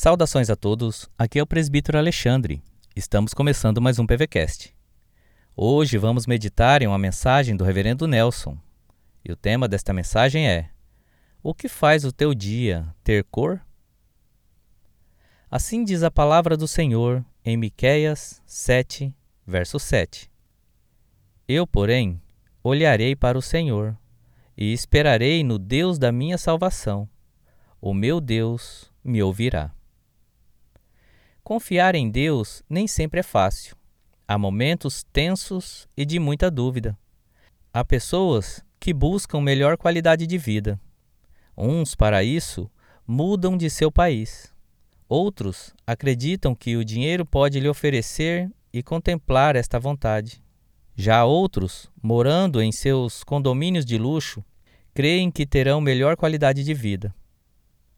Saudações a todos, aqui é o presbítero Alexandre. Estamos começando mais um PVCast. Hoje vamos meditar em uma mensagem do reverendo Nelson. E o tema desta mensagem é: O que faz o teu dia ter cor? Assim diz a palavra do Senhor em Miqueias 7, verso 7. Eu, porém, olharei para o Senhor e esperarei no Deus da minha salvação. O meu Deus me ouvirá. Confiar em Deus nem sempre é fácil. Há momentos tensos e de muita dúvida. Há pessoas que buscam melhor qualidade de vida. Uns, para isso, mudam de seu país. Outros acreditam que o dinheiro pode lhe oferecer e contemplar esta vontade. Já outros, morando em seus condomínios de luxo, creem que terão melhor qualidade de vida.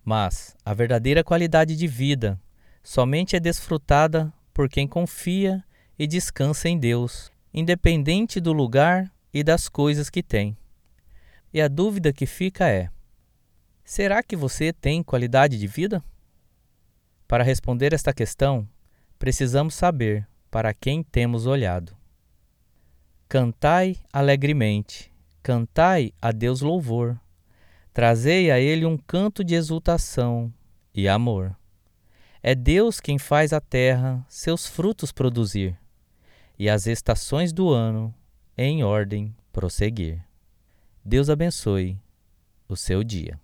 Mas a verdadeira qualidade de vida somente é desfrutada por quem confia e descansa em Deus, independente do lugar e das coisas que tem. E a dúvida que fica é: será que você tem qualidade de vida? Para responder esta questão, precisamos saber para quem temos olhado. Cantai alegremente, cantai a Deus louvor, trazei a Ele um canto de exultação e amor. É Deus quem faz a terra seus frutos produzir e as estações do ano em ordem prosseguir. Deus abençoe o seu dia.